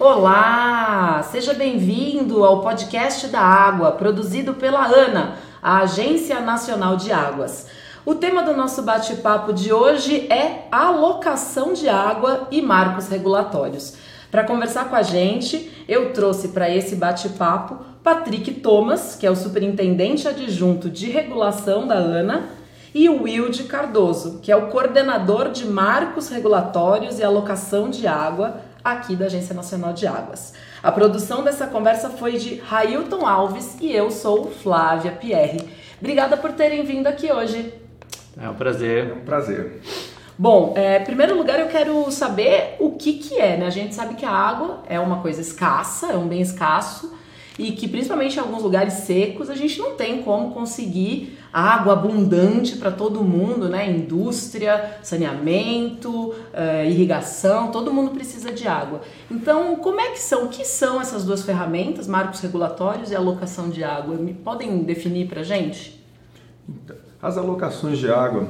Olá! Seja bem-vindo ao podcast da Água, produzido pela ANA, a Agência Nacional de Águas. O tema do nosso bate-papo de hoje é alocação de água e marcos regulatórios. Para conversar com a gente, eu trouxe para esse bate-papo Patrick Thomas, que é o superintendente adjunto de regulação da ANA, e o Wilde Cardoso, que é o coordenador de marcos regulatórios e alocação de água aqui da Agência Nacional de Águas. A produção dessa conversa foi de Railton Alves e eu sou Flávia Pierre. Obrigada por terem vindo aqui hoje. É um prazer. É um prazer. Bom, é, em primeiro lugar eu quero saber o que que é, né? A gente sabe que a água é uma coisa escassa, é um bem escasso e que principalmente em alguns lugares secos a gente não tem como conseguir água abundante para todo mundo, né? Indústria, saneamento, uh, irrigação, todo mundo precisa de água. Então, como é que são? O que são essas duas ferramentas, marcos regulatórios e alocação de água? Me podem definir para gente? As alocações de água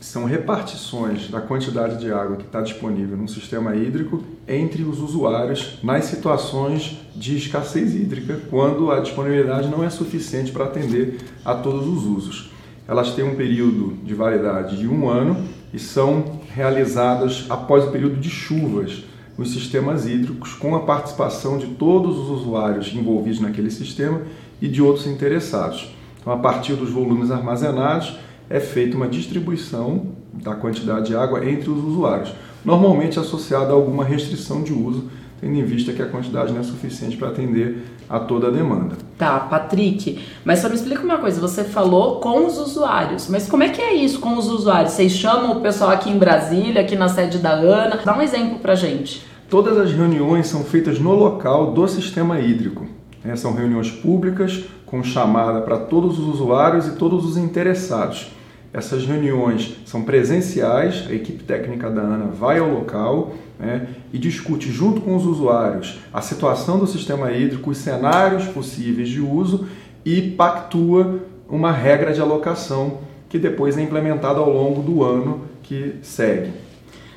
são repartições da quantidade de água que está disponível no sistema hídrico entre os usuários nas situações de escassez hídrica, quando a disponibilidade não é suficiente para atender a todos os usos. Elas têm um período de validade de um ano e são realizadas após o período de chuvas nos sistemas hídricos, com a participação de todos os usuários envolvidos naquele sistema e de outros interessados. Então, a partir dos volumes armazenados, é feita uma distribuição da quantidade de água entre os usuários, normalmente associada a alguma restrição de uso, tendo em vista que a quantidade não é suficiente para atender a toda a demanda. Tá, Patrick, mas só me explica uma coisa, você falou com os usuários, mas como é que é isso com os usuários? Vocês chamam o pessoal aqui em Brasília, aqui na sede da ANA? Dá um exemplo pra gente. Todas as reuniões são feitas no local do sistema hídrico. Né? São reuniões públicas com chamada para todos os usuários e todos os interessados. Essas reuniões são presenciais, a equipe técnica da ANA vai ao local né, e discute junto com os usuários a situação do sistema hídrico, os cenários possíveis de uso e pactua uma regra de alocação que depois é implementada ao longo do ano que segue.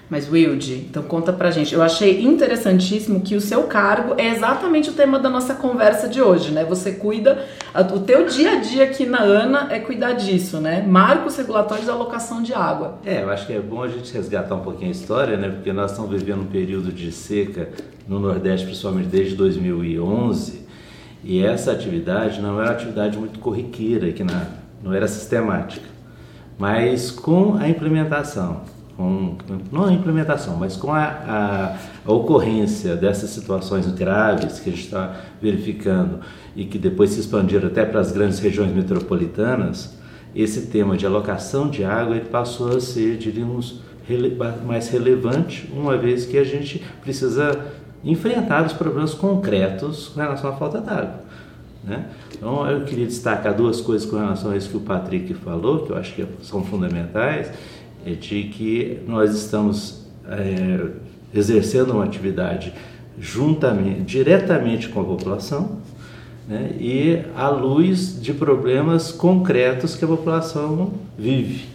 Mas Wilde, então conta pra gente. Eu achei interessantíssimo que o seu cargo é exatamente o tema da nossa conversa de hoje, né? Você cuida, o teu dia a dia aqui na ANA é cuidar disso, né? Marcos regulatórios da alocação de água. É, eu acho que é bom a gente resgatar um pouquinho a história, né? Porque nós estamos vivendo um período de seca no Nordeste, principalmente desde 2011, e essa atividade não era uma atividade muito corriqueira, que na, não era sistemática. Mas com a implementação com, não a implementação, mas com a, a, a, ocorrência dessas situações graves que a gente está verificando e que depois se expandiram até para as grandes regiões metropolitanas, esse tema de alocação de água ele passou a ser, diríamos, rele, mais relevante, uma vez que a gente precisa enfrentar os problemas concretos com relação à falta d'água. Né? Então, eu queria destacar duas coisas com relação a isso que o Patrick falou, que eu acho que são fundamentais é de que nós estamos é, exercendo uma atividade juntamente, diretamente com a população né, e à luz de problemas concretos que a população vive.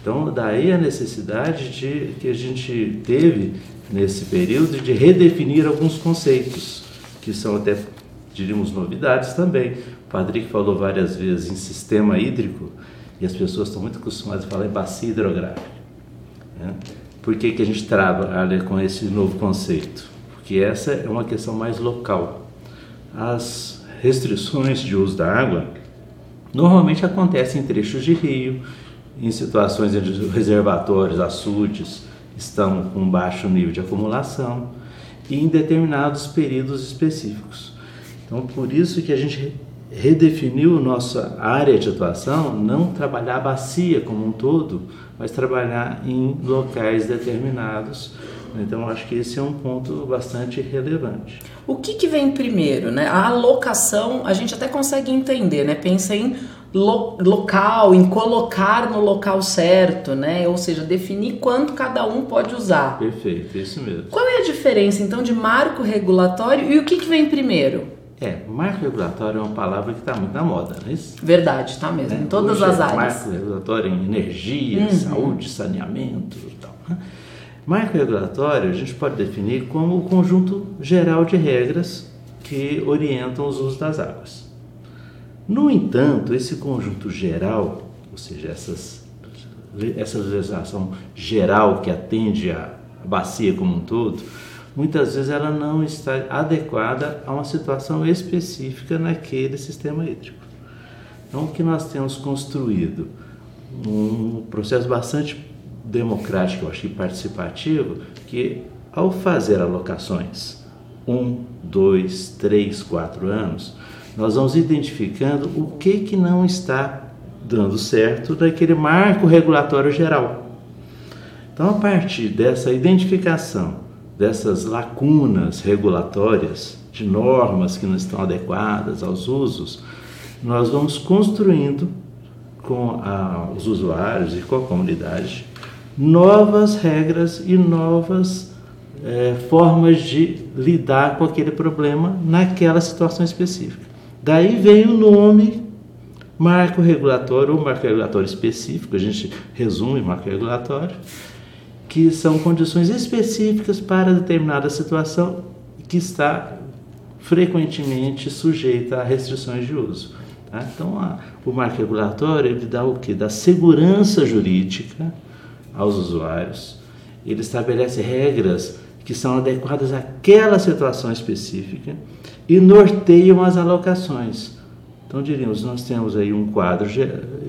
Então, daí a necessidade de que a gente teve nesse período de redefinir alguns conceitos que são até diríamos novidades também. O Patrick falou várias vezes em sistema hídrico e as pessoas estão muito acostumadas a falar em bacia hidrográfica. Né? Por que, que a gente trabalha com esse novo conceito? Porque essa é uma questão mais local. As restrições de uso da água normalmente acontecem em trechos de rio, em situações onde os reservatórios, açudes estão com baixo nível de acumulação e em determinados períodos específicos. Então, por isso que a gente redefiniu nossa área de atuação, não trabalhar a bacia como um todo, mas trabalhar em locais determinados. Então, acho que esse é um ponto bastante relevante. O que, que vem primeiro, né? A alocação, a gente até consegue entender, né? Pensa em lo local, em colocar no local certo, né? Ou seja, definir quanto cada um pode usar. Perfeito, isso mesmo. Qual é a diferença, então, de marco regulatório e o que, que vem primeiro? É, marco regulatório é uma palavra que está muito na moda, não é isso? Verdade, está mesmo, em todas as é áreas. Marco regulatório em energia, uhum. saúde, saneamento e tal. Né? Marco regulatório a gente pode definir como o conjunto geral de regras que orientam os usos das águas. No entanto, esse conjunto geral, ou seja, essas, essa legislação geral que atende a bacia como um todo, muitas vezes ela não está adequada a uma situação específica naquele sistema hídrico. Então, o que nós temos construído? Um processo bastante democrático, eu acho, e participativo, que ao fazer alocações, um, dois, três, quatro anos, nós vamos identificando o que, que não está dando certo daquele marco regulatório geral. Então, a partir dessa identificação dessas lacunas regulatórias, de normas que não estão adequadas aos usos, nós vamos construindo com a, os usuários e com a comunidade novas regras e novas é, formas de lidar com aquele problema naquela situação específica. Daí vem o nome marco regulatório ou marco regulatório específico, a gente resume marco regulatório, que são condições específicas para determinada situação que está frequentemente sujeita a restrições de uso. Tá? Então, a, o marco regulatório ele dá o que? Dá segurança jurídica aos usuários, ele estabelece regras que são adequadas àquela situação específica e norteiam as alocações. Então, diríamos, nós temos aí um quadro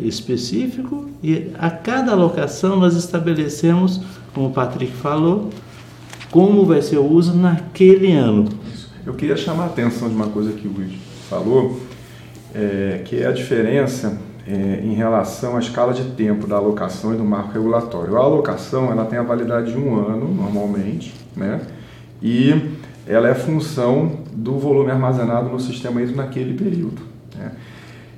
específico e a cada alocação nós estabelecemos, como o Patrick falou, como vai ser o uso naquele ano. Eu queria chamar a atenção de uma coisa que o Luiz falou, é, que é a diferença é, em relação à escala de tempo da alocação e do marco regulatório. A alocação ela tem a validade de um ano, normalmente, né? e ela é função do volume armazenado no sistema hídrico naquele período. Né?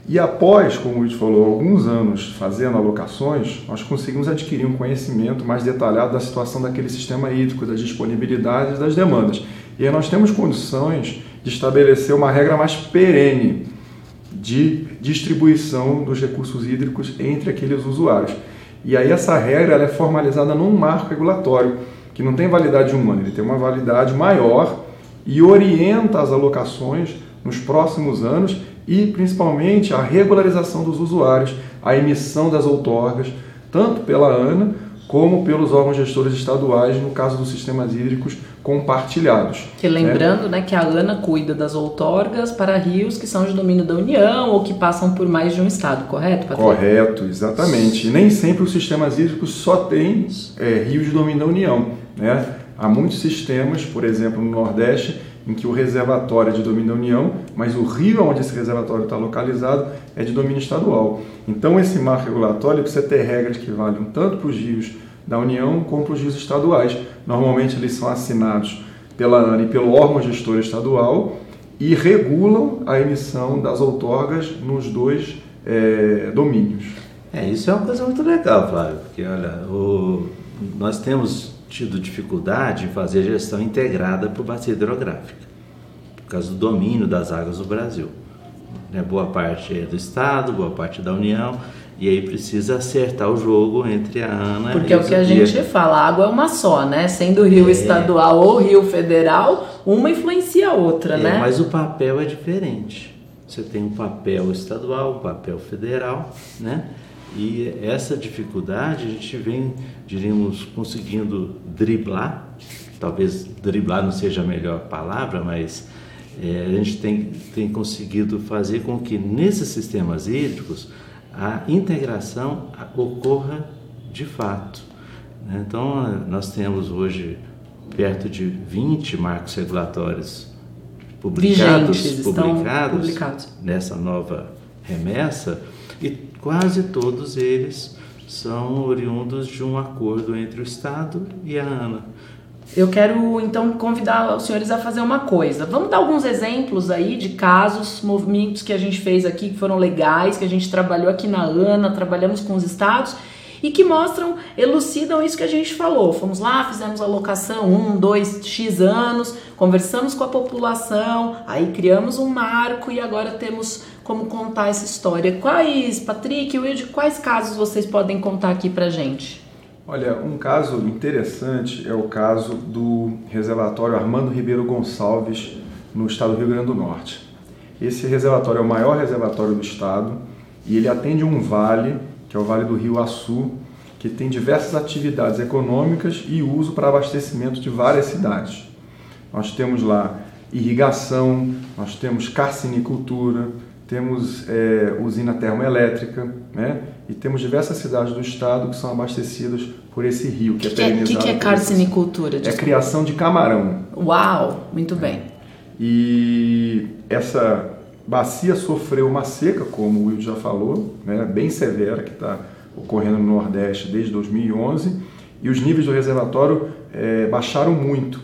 E após, como o Luiz falou, alguns anos fazendo alocações, nós conseguimos adquirir um conhecimento mais detalhado da situação daquele sistema hídrico, das disponibilidades, das demandas. E aí nós temos condições de estabelecer uma regra mais perene de distribuição dos recursos hídricos entre aqueles usuários. E aí essa regra ela é formalizada num marco regulatório que não tem validade de um ano, ele tem uma validade maior e orienta as alocações nos próximos anos e principalmente a regularização dos usuários, a emissão das outorgas, tanto pela ANA como pelos órgãos gestores estaduais, no caso dos sistemas hídricos compartilhados. Que lembrando né? né, que a ANA cuida das outorgas para rios que são de domínio da União ou que passam por mais de um estado, correto, Patrícia? Correto, exatamente. E nem sempre os sistemas hídricos só têm é, rios de domínio da União. Né? Há muitos sistemas, por exemplo, no Nordeste, em que o reservatório é de domínio da União, mas o rio onde esse reservatório está localizado é de domínio estadual. Então, esse marco regulatório precisa ter regras que valham tanto para os rios da União como para os rios estaduais. Normalmente, eles são assinados pela ANA e pelo órgão gestor estadual e regulam a emissão das outorgas nos dois é, domínios. É, isso é uma coisa muito legal, Flávio, porque olha, o, nós temos tido dificuldade em fazer gestão integrada por bacia hidrográfica, por causa do domínio das águas do Brasil. Né? Boa parte é do Estado, boa parte da União, e aí precisa acertar o jogo entre a ANA Porque é o que a gente fala, a água é uma só, né? Sendo rio é. estadual ou rio federal, uma influencia a outra, é, né? Mas o papel é diferente. Você tem um papel estadual, um papel federal, né? E essa dificuldade a gente vem, diríamos, conseguindo driblar, talvez driblar não seja a melhor palavra, mas é, a gente tem, tem conseguido fazer com que nesses sistemas hídricos a integração ocorra de fato. Né? Então, nós temos hoje perto de 20 marcos regulatórios publicados, Vigentes, publicados, publicados nessa nova remessa e quase todos eles são oriundos de um acordo entre o Estado e a ANA. Eu quero então convidar os senhores a fazer uma coisa. Vamos dar alguns exemplos aí de casos, movimentos que a gente fez aqui que foram legais, que a gente trabalhou aqui na ANA, trabalhamos com os estados e que mostram, elucidam isso que a gente falou. Fomos lá, fizemos a locação um, dois, x anos, conversamos com a população, aí criamos um marco e agora temos como contar essa história. Quais, Patrick, Wilde, quais casos vocês podem contar aqui pra gente? Olha, um caso interessante é o caso do reservatório Armando Ribeiro Gonçalves, no estado do Rio Grande do Norte. Esse reservatório é o maior reservatório do estado e ele atende um vale, que é o Vale do Rio Açu, que tem diversas atividades econômicas e uso para abastecimento de várias cidades. Nós temos lá irrigação, nós temos carcinicultura, temos é, usina termoelétrica, né? E temos diversas cidades do estado que são abastecidas por esse rio que, que é perenizado. O que, que, é carcinicultura? É criação de camarão. Uau, muito bem. E essa bacia sofreu uma seca, como o Will já falou, né? bem severa, que está ocorrendo no Nordeste desde 2011, e os níveis do reservatório é, baixaram muito,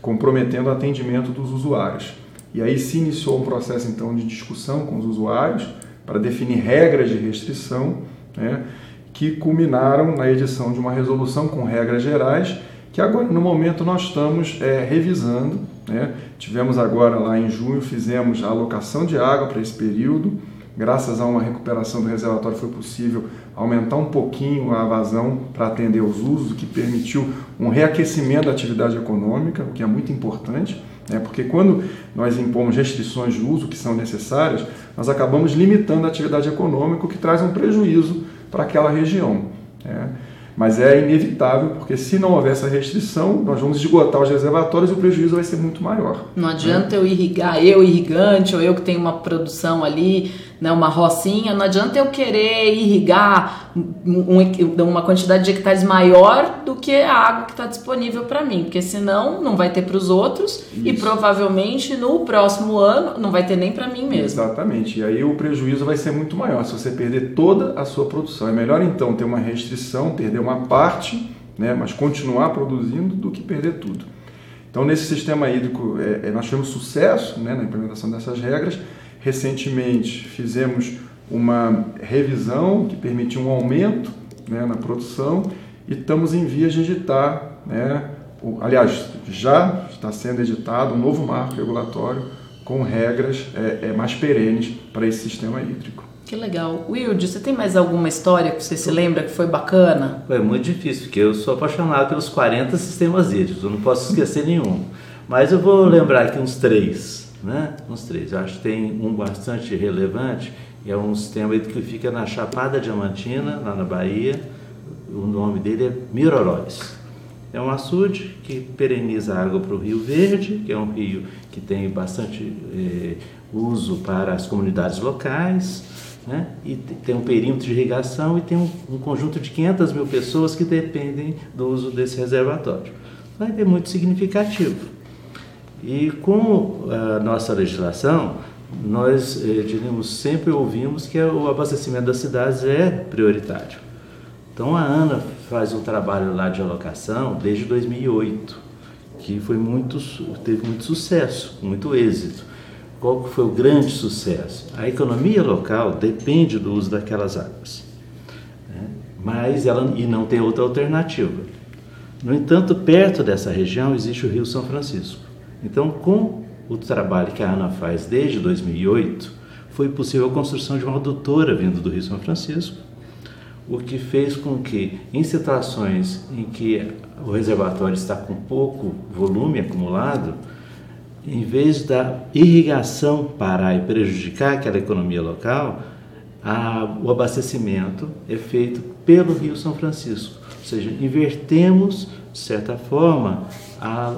comprometendo o atendimento dos usuários. E aí se iniciou um processo então de discussão com os usuários para definir regras de restrição, né, que culminaram na edição de uma resolução com regras gerais, que agora no momento nós estamos é, revisando. Né? Tivemos agora lá em junho, fizemos a alocação de água para esse período. Graças a uma recuperação do reservatório foi possível aumentar um pouquinho a vazão para atender os usos, o que permitiu um reaquecimento da atividade econômica, o que é muito importante. Né? Porque quando nós impomos restrições de uso que são necessárias, nós acabamos limitando a atividade econômica, o que traz um prejuízo para aquela região. Né? Mas é inevitável, porque se não houver essa restrição, nós vamos esgotar os reservatórios e o prejuízo vai ser muito maior. Não adianta né? eu irrigar, eu irrigante, ou eu que tenho uma produção ali né, uma rocinha, não adianta eu querer irrigar um, uma quantidade de hectares maior do que a água que está disponível para mim, porque senão não vai ter para os outros Isso. e provavelmente no próximo ano não vai ter nem para mim mesmo. Exatamente, e aí o prejuízo vai ser muito maior se você perder toda a sua produção. É melhor então ter uma restrição, perder uma parte, né, mas continuar produzindo do que perder tudo. Então, nesse sistema hídrico, é, é nós tivemos sucesso né, na implementação dessas regras Recentemente fizemos uma revisão que permitiu um aumento né, na produção e estamos em vias de editar, né, o, aliás, já está sendo editado um novo marco regulatório com regras é, é, mais perenes para esse sistema hídrico. Que legal. Wilde, você tem mais alguma história que você se lembra que foi bacana? É muito difícil, porque eu sou apaixonado pelos 40 sistemas hídricos, eu não posso esquecer nenhum. Mas eu vou lembrar aqui uns três né? Uns três. Eu acho que tem um bastante relevante, é um sistema que fica na Chapada Diamantina, lá na Bahia. O nome dele é Miroróis. É um açude que pereniza a água para o Rio Verde, que é um rio que tem bastante eh, uso para as comunidades locais, né? e tem um perímetro de irrigação e tem um, um, conjunto de 500 mil pessoas que dependem do uso desse reservatório. Vai é muito significativo. E com a nossa legislação, nós, eh, diríamos, sempre ouvimos que o abastecimento das cidades é prioritário. Então a ANA faz um trabalho lá de alocação desde 2008, que foi muito, teve muito sucesso, muito êxito. Qual foi o grande sucesso? A economia local depende do uso daquelas águas, né? mas ela e não tem outra alternativa. No entanto, perto dessa região existe o Rio São Francisco. Então, com o trabalho que a ANA faz desde 2008, foi possível a construção de uma adutora vindo do Rio São Francisco, o que fez com que, em situações em que o reservatório está com pouco volume acumulado, em vez da irrigação parar e prejudicar aquela economia local, a, o abastecimento é feito pelo Rio São Francisco. Ou seja, invertemos, de certa forma, a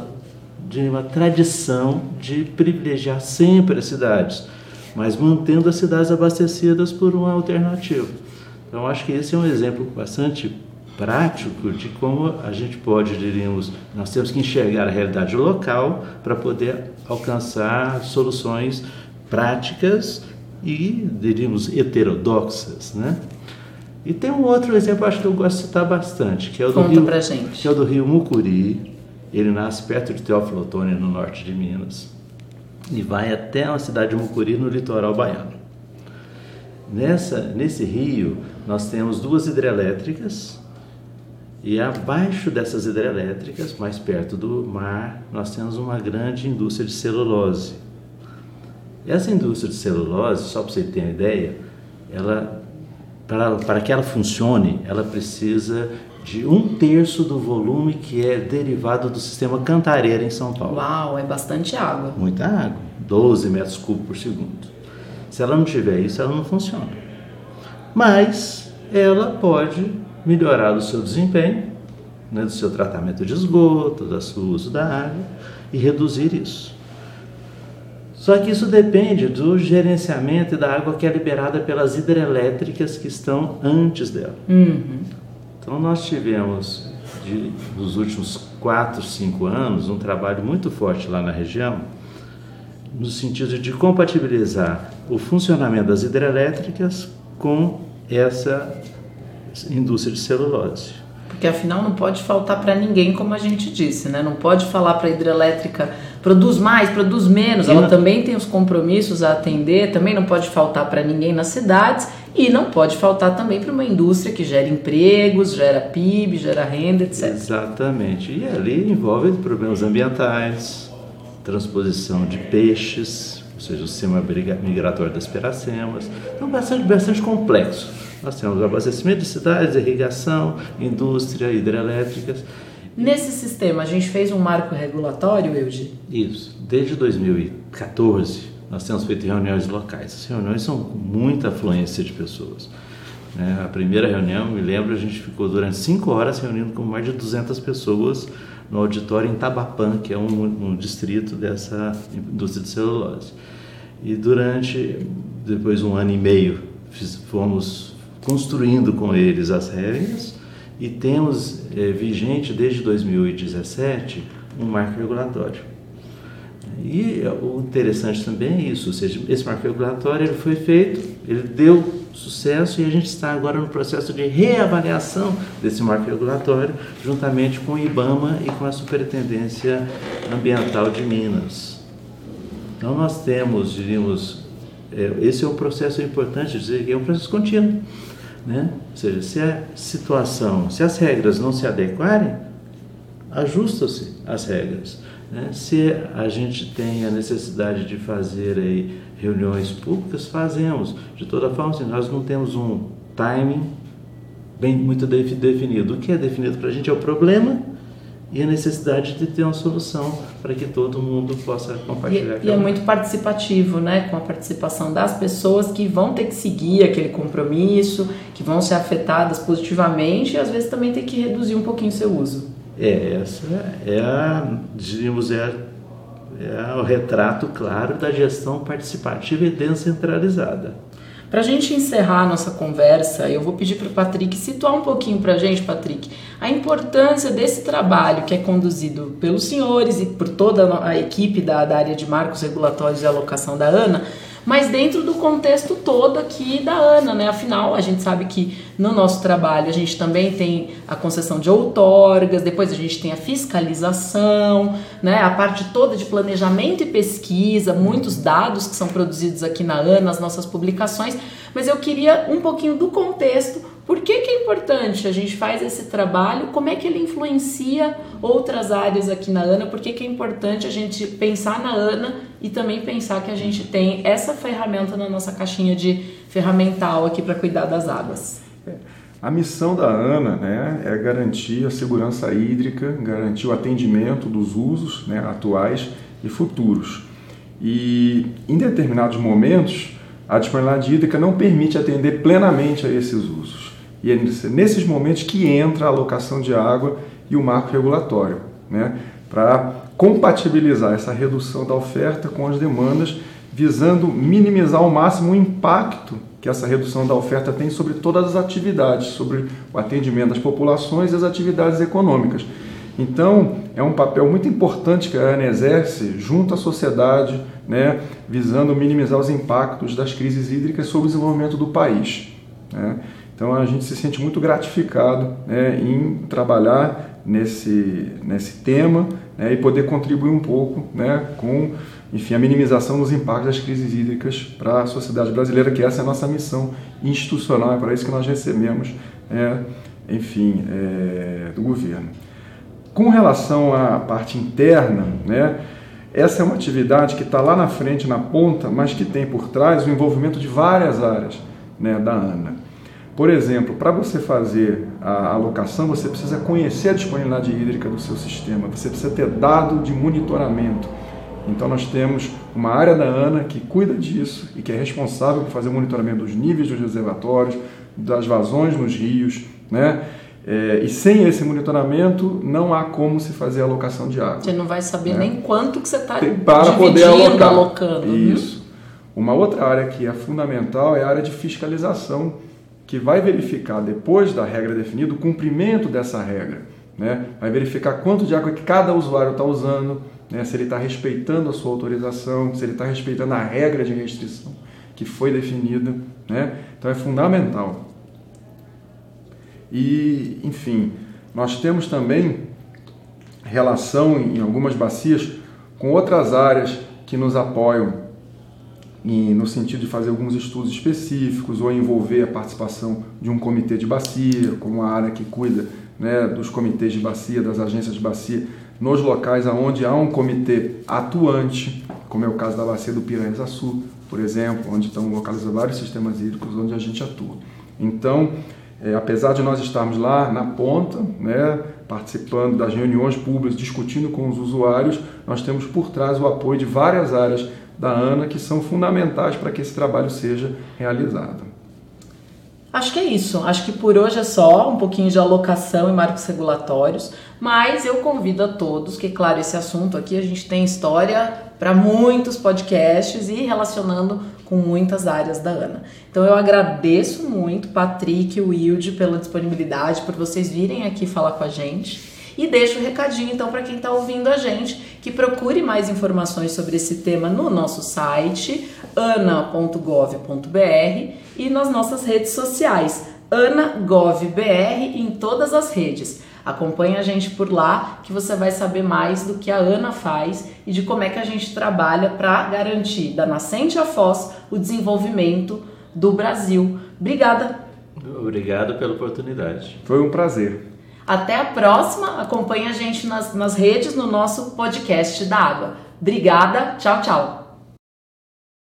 de uma tradição de privilegiar sempre as cidades, mas mantendo as cidades abastecidas por uma alternativa. Então, acho que esse é um exemplo bastante prático de como a gente pode, diríamos, nós temos que enxergar a realidade local para poder alcançar soluções práticas e, diríamos, heterodoxas, né? E tem um outro exemplo, acho que eu gosto de citar bastante, que é o do, Rio, que é o do Rio Mucuri, ele nasce perto de Teófilo Otoni, no norte de Minas, e vai até a cidade de Mucuri, no litoral baiano. Nessa, nesse rio, nós temos duas hidrelétricas, e abaixo dessas hidrelétricas, mais perto do mar, nós temos uma grande indústria de celulose. Essa indústria de celulose, só para você ter uma ideia, ela, para, para que ela funcione, ela precisa de um terço do volume que é derivado do sistema Cantareira em São Paulo. Uau, é bastante água. Muita água, 12 metros cúbicos por segundo. Se ela não tiver isso, ela não funciona. Mas ela pode melhorar o seu desempenho, né, do seu tratamento de esgoto, do seu uso da água e reduzir isso. Só que isso depende do gerenciamento da água que é liberada pelas hidrelétricas que estão antes dela. Uhum. Então nós tivemos, de, nos últimos 4, 5 anos, um trabalho muito forte lá na região, no sentido de compatibilizar o funcionamento das hidrelétricas com essa indústria de celulose. Porque afinal não pode faltar para ninguém, como a gente disse, né? Não pode falar para a hidrelétrica produz mais, produz menos. Ela também tem os compromissos a atender, também não pode faltar para ninguém nas cidades e não pode faltar também para uma indústria que gera empregos, gera PIB, gera renda, etc. Exatamente. E ali envolve problemas ambientais, transposição de peixes, ou seja, o sistema migratório das piracemas. Então, bastante, bastante complexo. Nós temos abastecimento de cidades, irrigação, indústria, hidrelétricas. Nesse sistema, a gente fez um marco regulatório, Eugi? Isso. Desde 2014, nós temos feito reuniões locais. As reuniões são com muita afluência de pessoas. Né? A primeira reunião, me lembro, a gente ficou durante cinco horas reunindo com mais de 200 pessoas no auditório em Tabapã, que é um, um distrito dessa indústria de celulose. E durante, depois um ano e meio, fomos construindo com eles as regras e temos é, vigente desde 2017 um marco regulatório. E o interessante também é isso, ou seja, esse marco regulatório ele foi feito, ele deu sucesso e a gente está agora no processo de reavaliação desse marco regulatório, juntamente com o IBAMA e com a Superintendência Ambiental de Minas. Então nós temos, diríamos, é, esse é um processo importante dizer que é um processo contínuo. Né? Ou seja, se a situação, se as regras não se adequarem, ajustam-se as regras. Né? Se a gente tem a necessidade de fazer aí reuniões públicas, fazemos. De toda forma, assim, nós não temos um timing bem muito definido. O que é definido para a gente é o problema e a necessidade de ter uma solução para que todo mundo possa compartilhar. E, e é muito participativo, né? Com a participação das pessoas que vão ter que seguir aquele compromisso, que vão ser afetadas positivamente e às vezes também ter que reduzir um pouquinho o seu uso. É, essa é a, diríamos, é, a, é o retrato claro da gestão participativa e descentralizada. Para a gente encerrar a nossa conversa, eu vou pedir para o Patrick situar um pouquinho para a gente, Patrick, a importância desse trabalho que é conduzido pelos senhores e por toda a equipe da, da área de marcos regulatórios e alocação da ANA, mas dentro do contexto todo aqui da ANA, né? Afinal, a gente sabe que no nosso trabalho a gente também tem a concessão de outorgas, depois a gente tem a fiscalização, né? A parte toda de planejamento e pesquisa, muitos dados que são produzidos aqui na ANA, as nossas publicações, mas eu queria um pouquinho do contexto por que, que é importante a gente faz esse trabalho? Como é que ele influencia outras áreas aqui na ANA? Por que, que é importante a gente pensar na ANA e também pensar que a gente tem essa ferramenta na nossa caixinha de ferramental aqui para cuidar das águas? A missão da ANA né, é garantir a segurança hídrica, garantir o atendimento dos usos né, atuais e futuros. E em determinados momentos, a disponibilidade hídrica não permite atender plenamente a esses usos. E é nesses momentos que entra a alocação de água e o marco regulatório, né? para compatibilizar essa redução da oferta com as demandas, visando minimizar ao máximo o impacto que essa redução da oferta tem sobre todas as atividades, sobre o atendimento das populações e as atividades econômicas. Então, é um papel muito importante que a ANA exerce junto à sociedade, né, visando minimizar os impactos das crises hídricas sobre o desenvolvimento do país. Né? Então a gente se sente muito gratificado né, em trabalhar nesse, nesse tema né, e poder contribuir um pouco né, com enfim, a minimização dos impactos das crises hídricas para a sociedade brasileira, que essa é a nossa missão institucional, é para isso que nós recebemos, é, enfim, é, do governo. Com relação à parte interna, né, essa é uma atividade que está lá na frente, na ponta, mas que tem por trás o envolvimento de várias áreas né, da ANA. Por exemplo, para você fazer a alocação, você precisa conhecer a disponibilidade hídrica do seu sistema, você precisa ter dado de monitoramento. Então nós temos uma área da ANA que cuida disso e que é responsável por fazer o monitoramento dos níveis dos reservatórios, das vazões nos rios, né? É, e sem esse monitoramento não há como se fazer a alocação de água. Você não vai saber né? nem quanto que você está para poder alocar. alocando. Uhum. Isso. Uma outra área que é fundamental é a área de fiscalização, que vai verificar depois da regra definida o cumprimento dessa regra. Né? Vai verificar quanto de água que cada usuário está usando, né? se ele está respeitando a sua autorização, se ele está respeitando a regra de restrição que foi definida. Né? Então é fundamental. E, enfim, nós temos também relação em algumas bacias com outras áreas que nos apoiam e no sentido de fazer alguns estudos específicos ou envolver a participação de um comitê de bacia, como a área que cuida né, dos comitês de bacia, das agências de bacia, nos locais onde há um comitê atuante, como é o caso da bacia do Piranha-Sul, por exemplo, onde estão localizados vários sistemas hídricos onde a gente atua. Então, é, apesar de nós estarmos lá na ponta, né, participando das reuniões públicas, discutindo com os usuários, nós temos por trás o apoio de várias áreas da ANA que são fundamentais para que esse trabalho seja realizado. Acho que é isso. Acho que por hoje é só um pouquinho de alocação e marcos regulatórios, mas eu convido a todos que, claro, esse assunto aqui a gente tem história para muitos podcasts e relacionando com muitas áreas da ANA. Então eu agradeço muito, Patrick e Wilde, pela disponibilidade, por vocês virem aqui falar com a gente. E deixo o um recadinho então para quem está ouvindo a gente que procure mais informações sobre esse tema no nosso site ana.gov.br e nas nossas redes sociais anagovbr em todas as redes. Acompanhe a gente por lá que você vai saber mais do que a Ana faz e de como é que a gente trabalha para garantir da nascente à foz o desenvolvimento do Brasil. Obrigada. Obrigado pela oportunidade. Foi um prazer. Até a próxima. Acompanhe a gente nas, nas redes no nosso podcast da água. Obrigada. Tchau, tchau.